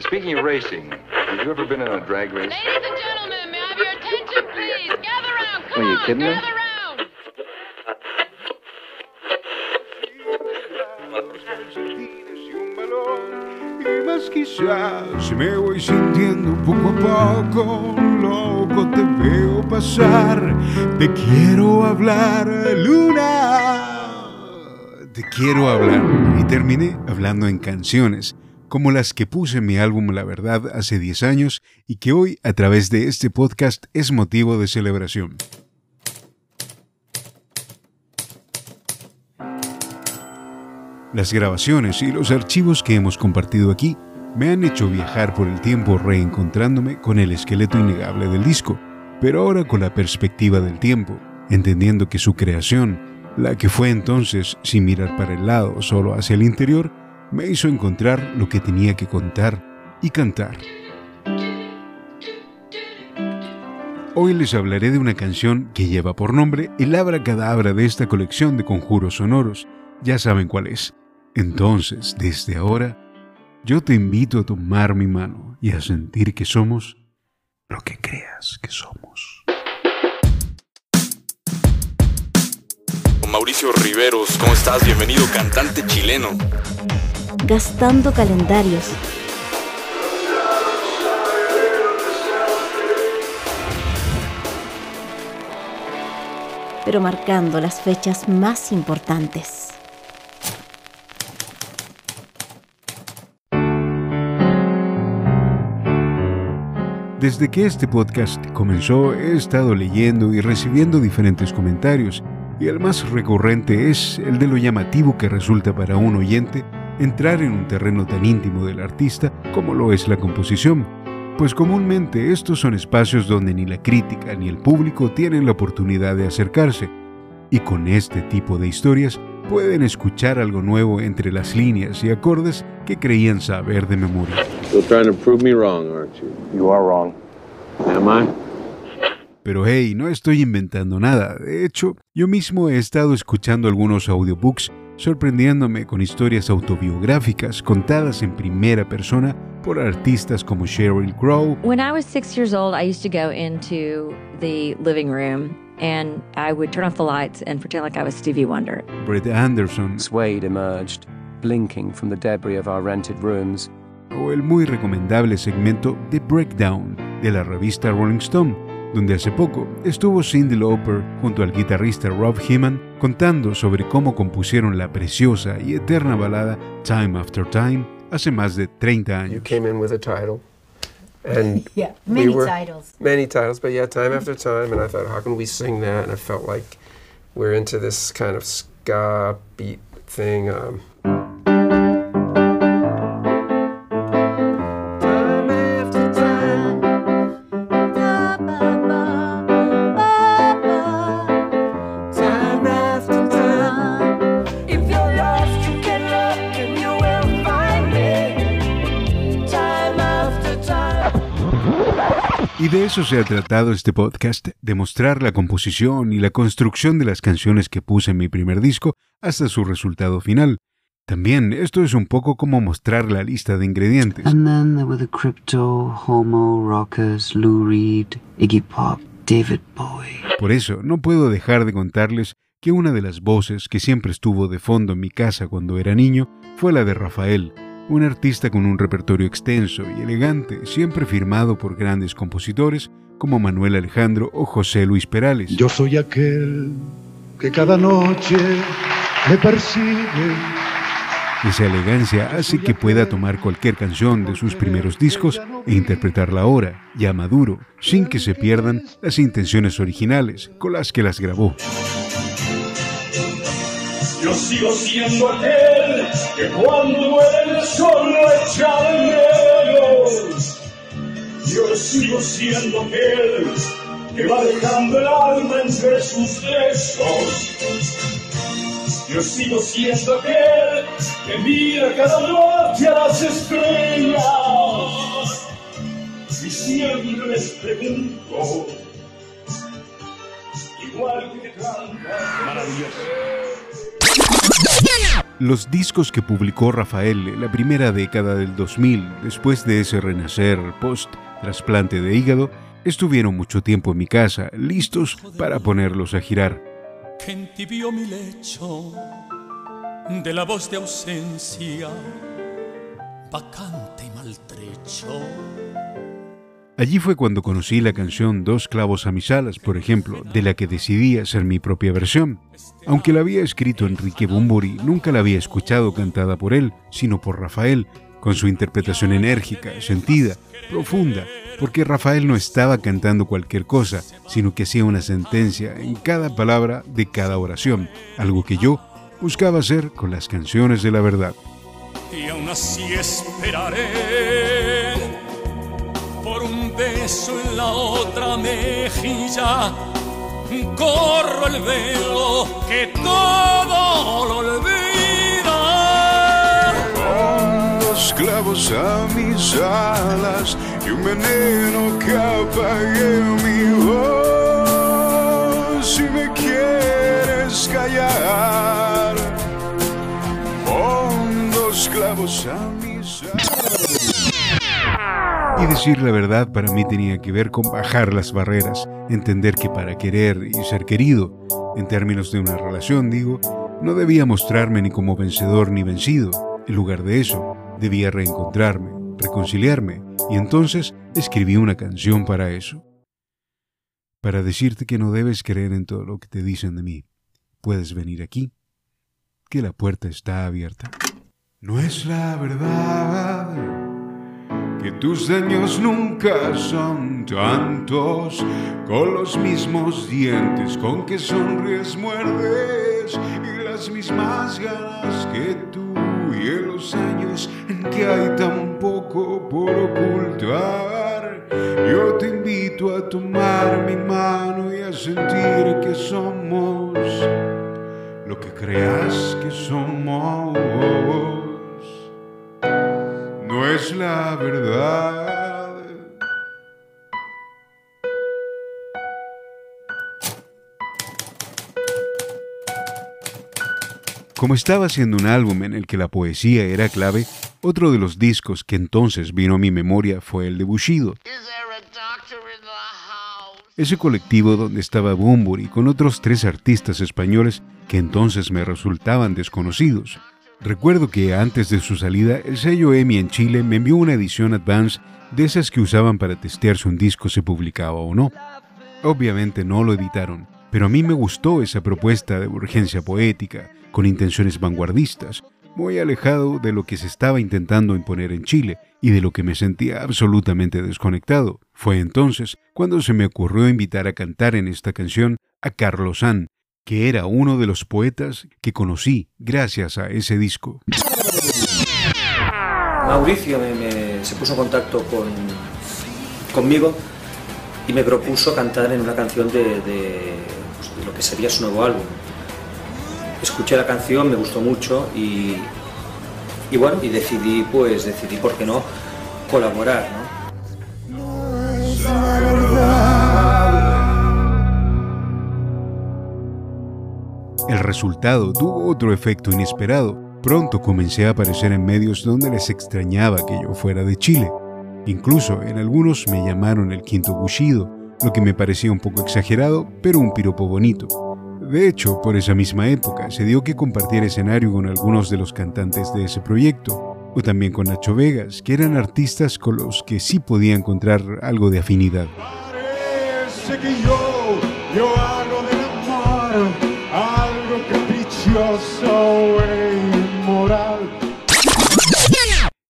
Speaking of racing, have you ever been in a drag race? Ladies and gentlemen, may I have your attention, please? Gather round. Come Are you on, kidding me? gather round. y un balón y más quizás me voy sintiendo poco a poco loco te veo pasar te quiero hablar luna te quiero hablar y terminé hablando en canciones como las que puse en mi álbum La Verdad hace 10 años y que hoy a través de este podcast es motivo de celebración. Las grabaciones y los archivos que hemos compartido aquí me han hecho viajar por el tiempo reencontrándome con el esqueleto innegable del disco, pero ahora con la perspectiva del tiempo, entendiendo que su creación, la que fue entonces sin mirar para el lado, solo hacia el interior, me hizo encontrar lo que tenía que contar y cantar. Hoy les hablaré de una canción que lleva por nombre el abracadabra de esta colección de conjuros sonoros. Ya saben cuál es. Entonces, desde ahora, yo te invito a tomar mi mano y a sentir que somos lo que creas que somos. Mauricio Riveros, ¿cómo estás? Bienvenido, cantante chileno. Gastando calendarios. pero marcando las fechas más importantes. Desde que este podcast comenzó he estado leyendo y recibiendo diferentes comentarios y el más recurrente es el de lo llamativo que resulta para un oyente entrar en un terreno tan íntimo del artista como lo es la composición, pues comúnmente estos son espacios donde ni la crítica ni el público tienen la oportunidad de acercarse, y con este tipo de historias pueden escuchar algo nuevo entre las líneas y acordes que creían saber de memoria. Still trying to prove me wrong, aren't you? You are wrong. Am I? Pero hey, no estoy inventando nada. De hecho, yo mismo he estado escuchando algunos audiobooks sorprendiéndome con historias autobiográficas contadas en primera persona por artistas como Sheryl Crow, When I was six years old, I used to go into the living room and I would turn off the lights and pretend like I was Stevie Wonder. Brett Anderson Suede emerged, blinking from the debris of our rented rooms. o el muy recomendable segmento The Breakdown de la revista Rolling Stone, donde hace poco estuvo Cyndi Lauper junto al guitarrista Rob Heeman contando sobre cómo compusieron la preciosa y eterna balada Time After Time hace más de 30 You años. came in with a title. And Yeah, we many were- titles. Many titles, but yeah, time after time. And I thought, how can we sing that? And I felt like we're into this kind of ska beat thing. Um, eso se ha tratado este podcast, de mostrar la composición y la construcción de las canciones que puse en mi primer disco hasta su resultado final. También esto es un poco como mostrar la lista de ingredientes. And then there were the crypto, homo, rockers, Lou Reed, Iggy Pop, David Bowie. Por eso no puedo dejar de contarles que una de las voces que siempre estuvo de fondo en mi casa cuando era niño fue la de Rafael, un artista con un repertorio extenso y elegante, siempre firmado por grandes compositores como Manuel Alejandro o José Luis Perales. Yo soy aquel que cada noche me persigue. Esa elegancia hace que pueda tomar cualquier canción de sus primeros discos e interpretarla ahora, ya maduro, sin que se pierdan las intenciones originales con las que las grabó. Yo sigo siendo aquel que cuando muere el sol no echa de menos. Yo sigo siendo aquel que va dejando el alma entre sus besos. Yo sigo siendo aquel que mira cada noche a las estrellas. Y siempre les pregunto, igual que canta. Maravilloso. Los discos que publicó Rafael en la primera década del 2000, después de ese renacer post-trasplante de hígado, estuvieron mucho tiempo en mi casa, listos para ponerlos a girar. que mi lecho de la voz de ausencia, vacante y maltrecho. Allí fue cuando conocí la canción Dos clavos a mis alas, por ejemplo, de la que decidí hacer mi propia versión. Aunque la había escrito Enrique Bumburi, nunca la había escuchado cantada por él, sino por Rafael, con su interpretación enérgica, sentida, profunda, porque Rafael no estaba cantando cualquier cosa, sino que hacía una sentencia en cada palabra de cada oración, algo que yo buscaba hacer con las canciones de la verdad. Y aún así esperaré beso en la otra mejilla. Corro el velo que todo lo olvida. Con dos clavos a mis alas y un veneno que apague mi voz. Si me quieres callar, pon dos clavos a mis. Y decir la verdad para mí tenía que ver con bajar las barreras, entender que para querer y ser querido, en términos de una relación digo, no debía mostrarme ni como vencedor ni vencido. En lugar de eso, debía reencontrarme, reconciliarme, y entonces escribí una canción para eso. Para decirte que no debes creer en todo lo que te dicen de mí. Puedes venir aquí, que la puerta está abierta. No es la verdad que tus daños nunca son tantos, con los mismos dientes con que sonríes, muerdes y las mismas ganas que tú y en los años en que hay tan poco por ocultar. Yo te invito a tomar mi mano y a sentir que somos lo que creas que somos es la verdad. Como estaba haciendo un álbum en el que la poesía era clave, otro de los discos que entonces vino a mi memoria fue el de Bushido. Ese colectivo donde estaba Bumburi con otros tres artistas españoles que entonces me resultaban desconocidos. Recuerdo que antes de su salida, el sello EMI en Chile me envió una edición advance de esas que usaban para testear si un disco se publicaba o no. Obviamente no lo editaron, pero a mí me gustó esa propuesta de urgencia poética, con intenciones vanguardistas, muy alejado de lo que se estaba intentando imponer en Chile y de lo que me sentía absolutamente desconectado. Fue entonces cuando se me ocurrió invitar a cantar en esta canción a Carlos San, que era uno de los poetas que conocí gracias a ese disco. Mauricio me- me- se puso en contacto con, conmigo y me propuso cantar en una canción de, de, pues, de lo que sería su nuevo álbum. Escuché la canción, me gustó mucho y, y bueno, y decidí, pues decidí, ¿por qué no?, colaborar, ¿no? El resultado tuvo otro efecto inesperado. Pronto comencé a aparecer en medios donde les extrañaba que yo fuera de Chile. Incluso en algunos me llamaron el quinto Bushido, lo que me parecía un poco exagerado, pero un piropo bonito. De hecho, por esa misma época se dio que compartiera escenario con algunos de los cantantes de ese proyecto, o también con Nacho Vegas, que eran artistas con los que sí podía encontrar algo de afinidad.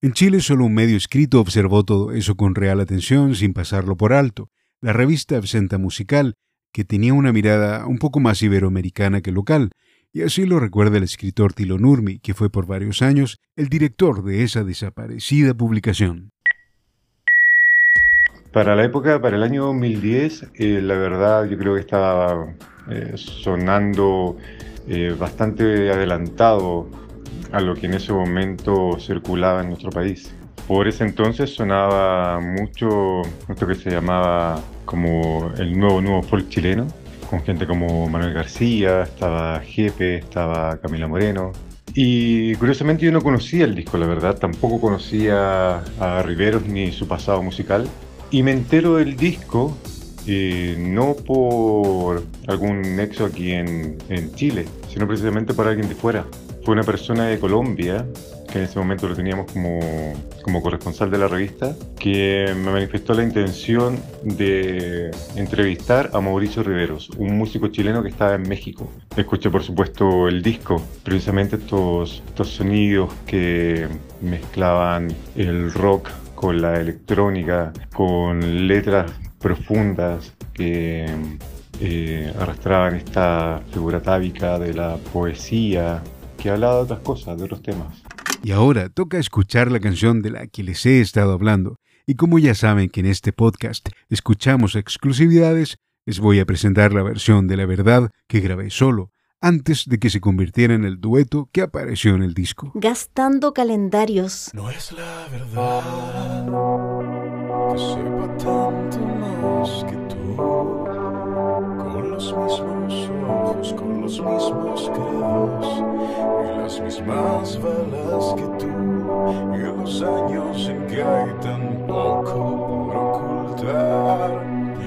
En Chile solo un medio escrito observó todo eso con real atención sin pasarlo por alto, la revista Absenta Musical, que tenía una mirada un poco más iberoamericana que local, y así lo recuerda el escritor Tilo Nurmi, que fue por varios años el director de esa desaparecida publicación. Para la época, para el año 2010, eh, la verdad yo creo que estaba eh, sonando eh, bastante adelantado a lo que en ese momento circulaba en nuestro país. Por ese entonces sonaba mucho esto que se llamaba como el nuevo nuevo folk chileno, con gente como Manuel García, estaba Jepe, estaba Camila Moreno. Y curiosamente yo no conocía el disco, la verdad, tampoco conocía a Riveros ni su pasado musical. Y me entero del disco eh, no por algún nexo aquí en, en Chile, sino precisamente por alguien de fuera. Fue una persona de Colombia que en ese momento lo teníamos como, como corresponsal de la revista, que me manifestó la intención de entrevistar a Mauricio Riveros, un músico chileno que estaba en México. Escuché por supuesto el disco, precisamente estos, estos sonidos que mezclaban el rock con la electrónica, con letras profundas que eh, arrastraban esta figura tábica de la poesía, que hablaba de otras cosas, de otros temas. Y ahora toca escuchar la canción de la que les he estado hablando. Y como ya saben que en este podcast escuchamos exclusividades, les voy a presentar la versión de la verdad que grabé solo, antes de que se convirtiera en el dueto que apareció en el disco. Gastando calendarios. No es la verdad sepa tanto más que tú, con los mismos ojos, con los mismos credos y las mismas balas que tú, y los años en que hay tan poco por ocultar.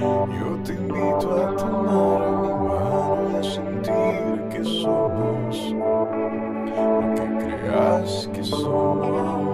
Yo te invito a tomar mi mano y a sentir que somos lo que creas que somos.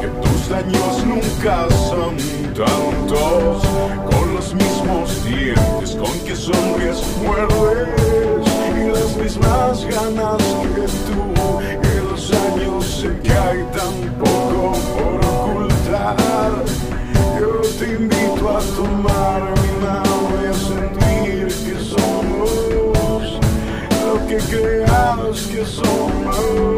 Que tus daños nunca son tantos, con los mismos dientes con que sonríes muerdes y las mismas ganas que tú en los años en que hay tan poco por ocultar. Yo te invito a tomar mi mano y a sentir que somos lo que creas que somos.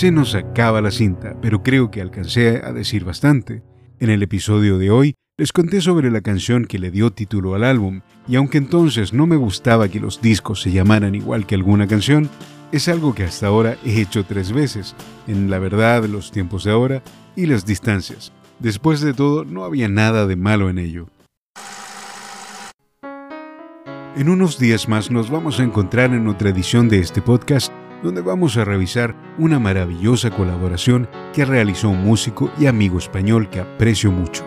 Se nos acaba la cinta, pero creo que alcancé a decir bastante. En el episodio de hoy les conté sobre la canción que le dio título al álbum, y aunque entonces no me gustaba que los discos se llamaran igual que alguna canción, es algo que hasta ahora he hecho tres veces, en La verdad, los tiempos de ahora y las distancias. Después de todo, no había nada de malo en ello. En unos días más nos vamos a encontrar en otra edición de este podcast donde vamos a revisar una maravillosa colaboración que realizó un músico y amigo español que aprecio mucho.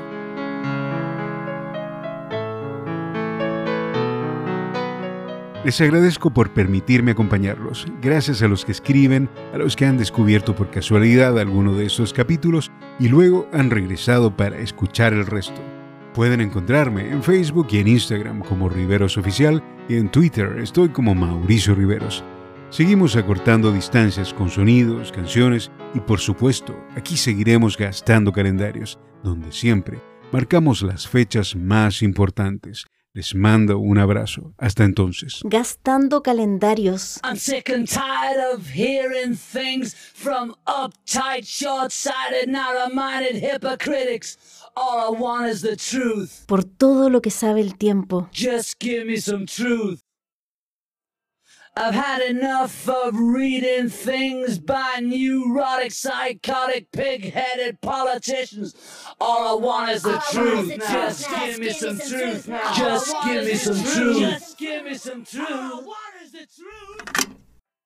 Les agradezco por permitirme acompañarlos. Gracias a los que escriben, a los que han descubierto por casualidad alguno de estos capítulos y luego han regresado para escuchar el resto. Pueden encontrarme en Facebook y en Instagram como Riveros Oficial y en Twitter estoy como Mauricio Riveros. Seguimos acortando distancias con sonidos, canciones y por supuesto, aquí seguiremos gastando calendarios, donde siempre marcamos las fechas más importantes. Les mando un abrazo. Hasta entonces. Gastando calendarios. I'm sick and tired of hearing things from uptight, short-sighted, narrow-minded hypocritics. All I want is the truth. Por todo lo que sabe el tiempo. Just give me some truth. I've had enough of reading things by neurotic, psychotic, pig-headed politicians. All I want is the truth. Just give me some truth. Just give me some truth. Just give me some truth. What is the truth?